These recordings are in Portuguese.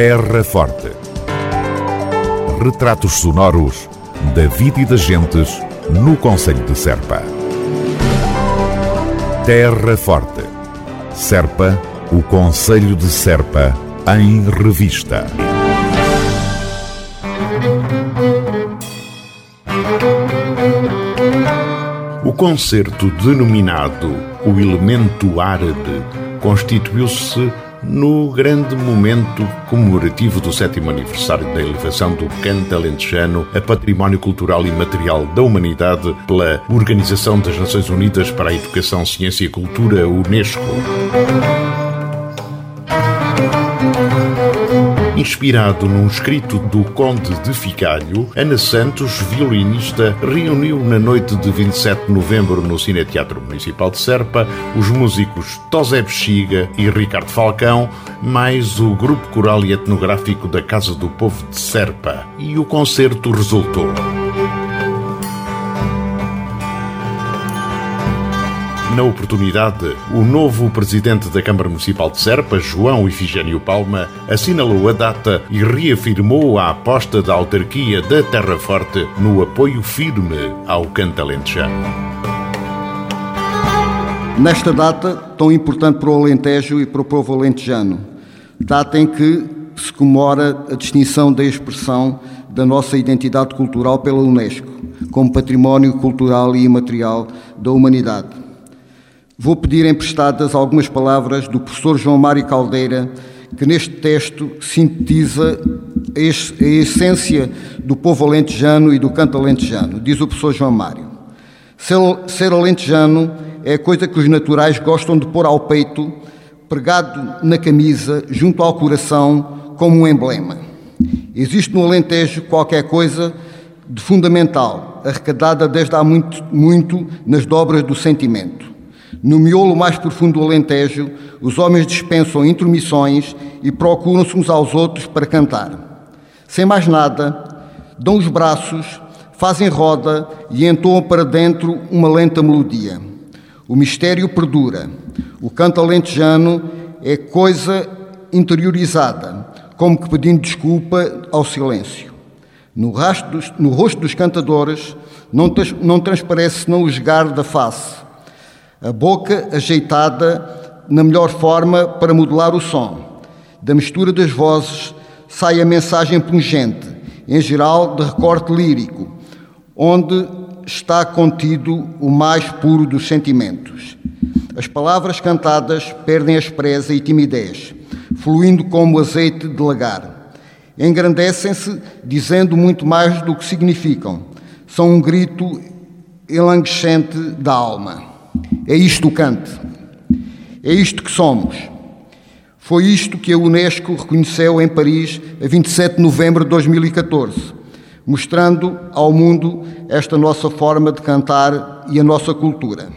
Terra Forte. Retratos sonoros da vida e das gentes no Conselho de Serpa. Terra Forte. Serpa, o Conselho de Serpa, em revista. O concerto denominado O Elemento Árabe constituiu-se no grande momento comemorativo do sétimo aniversário da elevação do canto alentejano a património cultural e material da humanidade pela Organização das Nações Unidas para a Educação, Ciência e Cultura, Unesco. Inspirado num escrito do Conde de Ficalho, Ana Santos, violinista, reuniu na noite de 27 de novembro no Cine Teatro Municipal de Serpa os músicos Tosé Bexiga e Ricardo Falcão, mais o grupo coral e etnográfico da Casa do Povo de Serpa. E o concerto resultou. Na oportunidade, o novo presidente da Câmara Municipal de Serpa, João Ifigênio Palma, assinalou a data e reafirmou a aposta da autarquia da Terra Forte no apoio firme ao canto alentejano. Nesta data, tão importante para o Alentejo e para o povo alentejano, data em que se comemora a distinção da expressão da nossa identidade cultural pela Unesco, como património cultural e imaterial da humanidade. Vou pedir emprestadas algumas palavras do professor João Mário Caldeira, que neste texto sintetiza a essência do povo alentejano e do canto alentejano. Diz o professor João Mário: Ser alentejano é coisa que os naturais gostam de pôr ao peito, pregado na camisa, junto ao coração, como um emblema. Existe no Alentejo qualquer coisa de fundamental, arrecadada desde há muito, muito nas dobras do sentimento. No miolo mais profundo do Alentejo, os homens dispensam intromissões e procuram-se uns aos outros para cantar. Sem mais nada, dão os braços, fazem roda e entoam para dentro uma lenta melodia. O mistério perdura. O canto alentejano é coisa interiorizada, como que pedindo desculpa ao silêncio. No, dos, no rosto dos cantadores não, não transparece senão o esgar da face, a boca ajeitada na melhor forma para modular o som. Da mistura das vozes sai a mensagem pungente, em geral de recorte lírico, onde está contido o mais puro dos sentimentos. As palavras cantadas perdem a presa e timidez, fluindo como azeite de lagar. Engrandecem-se dizendo muito mais do que significam. São um grito enlanguescente da alma. É isto o cante. É isto que somos. Foi isto que a Unesco reconheceu em Paris a 27 de novembro de 2014, mostrando ao mundo esta nossa forma de cantar e a nossa cultura.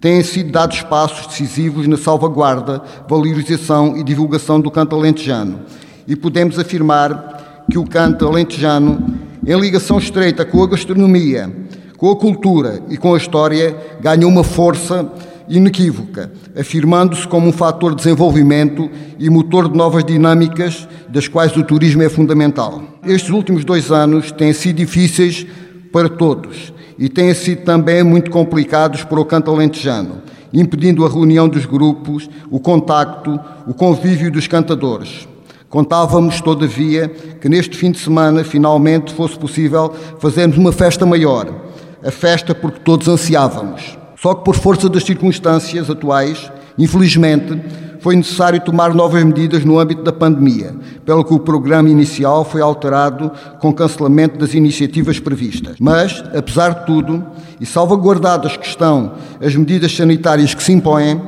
Têm sido dados passos decisivos na salvaguarda, valorização e divulgação do canto alentejano e podemos afirmar que o canto alentejano, em ligação estreita com a gastronomia, com a cultura e com a história, ganha uma força inequívoca, afirmando-se como um fator de desenvolvimento e motor de novas dinâmicas, das quais o turismo é fundamental. Estes últimos dois anos têm sido difíceis para todos e têm sido também muito complicados para o canto alentejano, impedindo a reunião dos grupos, o contacto, o convívio dos cantadores. Contávamos, todavia, que neste fim de semana finalmente fosse possível fazermos uma festa maior a festa porque todos ansiávamos. Só que, por força das circunstâncias atuais, infelizmente, foi necessário tomar novas medidas no âmbito da pandemia, pelo que o programa inicial foi alterado com cancelamento das iniciativas previstas. Mas, apesar de tudo, e salvaguardadas que estão as medidas sanitárias que se impõem,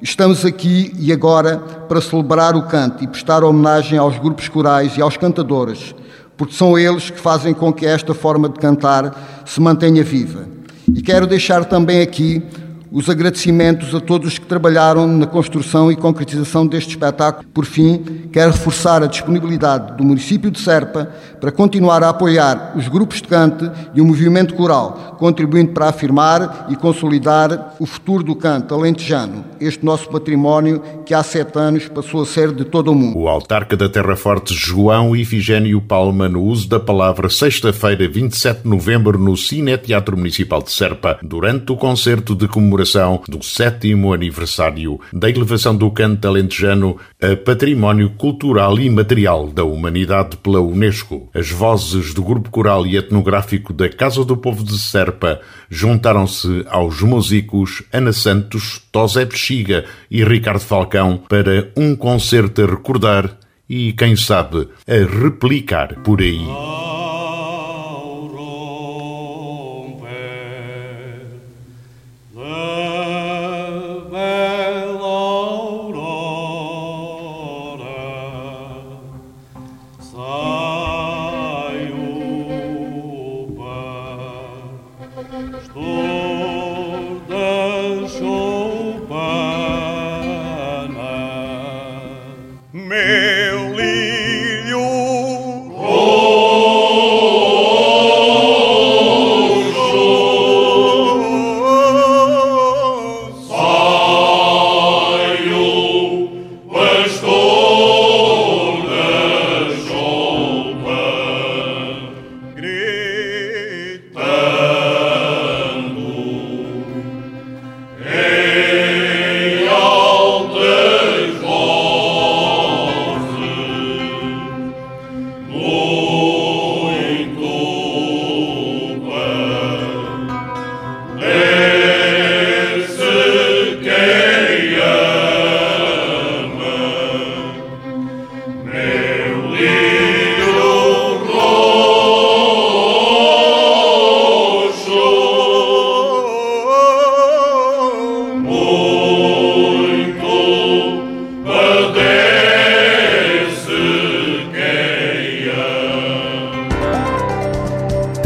estamos aqui e agora para celebrar o canto e prestar homenagem aos grupos corais e aos cantadores porque são eles que fazem com que esta forma de cantar se mantenha viva. E quero deixar também aqui os agradecimentos a todos os que trabalharam na construção e concretização deste espetáculo. Por fim, quero reforçar a disponibilidade do município de Serpa para continuar a apoiar os grupos de cante e o movimento coral, contribuindo para afirmar e consolidar o futuro do canto alentejano, este nosso património que há sete anos passou a ser de todo o mundo. O autarca da Terra Forte, João Ifigênio Palma, no uso da palavra sexta-feira, 27 de novembro, no Cine Teatro Municipal de Serpa, durante o concerto de comemoração do sétimo aniversário da elevação do canto alentejano a património cultural e material da humanidade pela Unesco. As vozes do grupo coral e etnográfico da Casa do Povo de Serpa juntaram-se aos músicos Ana Santos, Tosé Bexiga e Ricardo Falcão para um concerto a recordar e, quem sabe, a replicar por aí. Oh.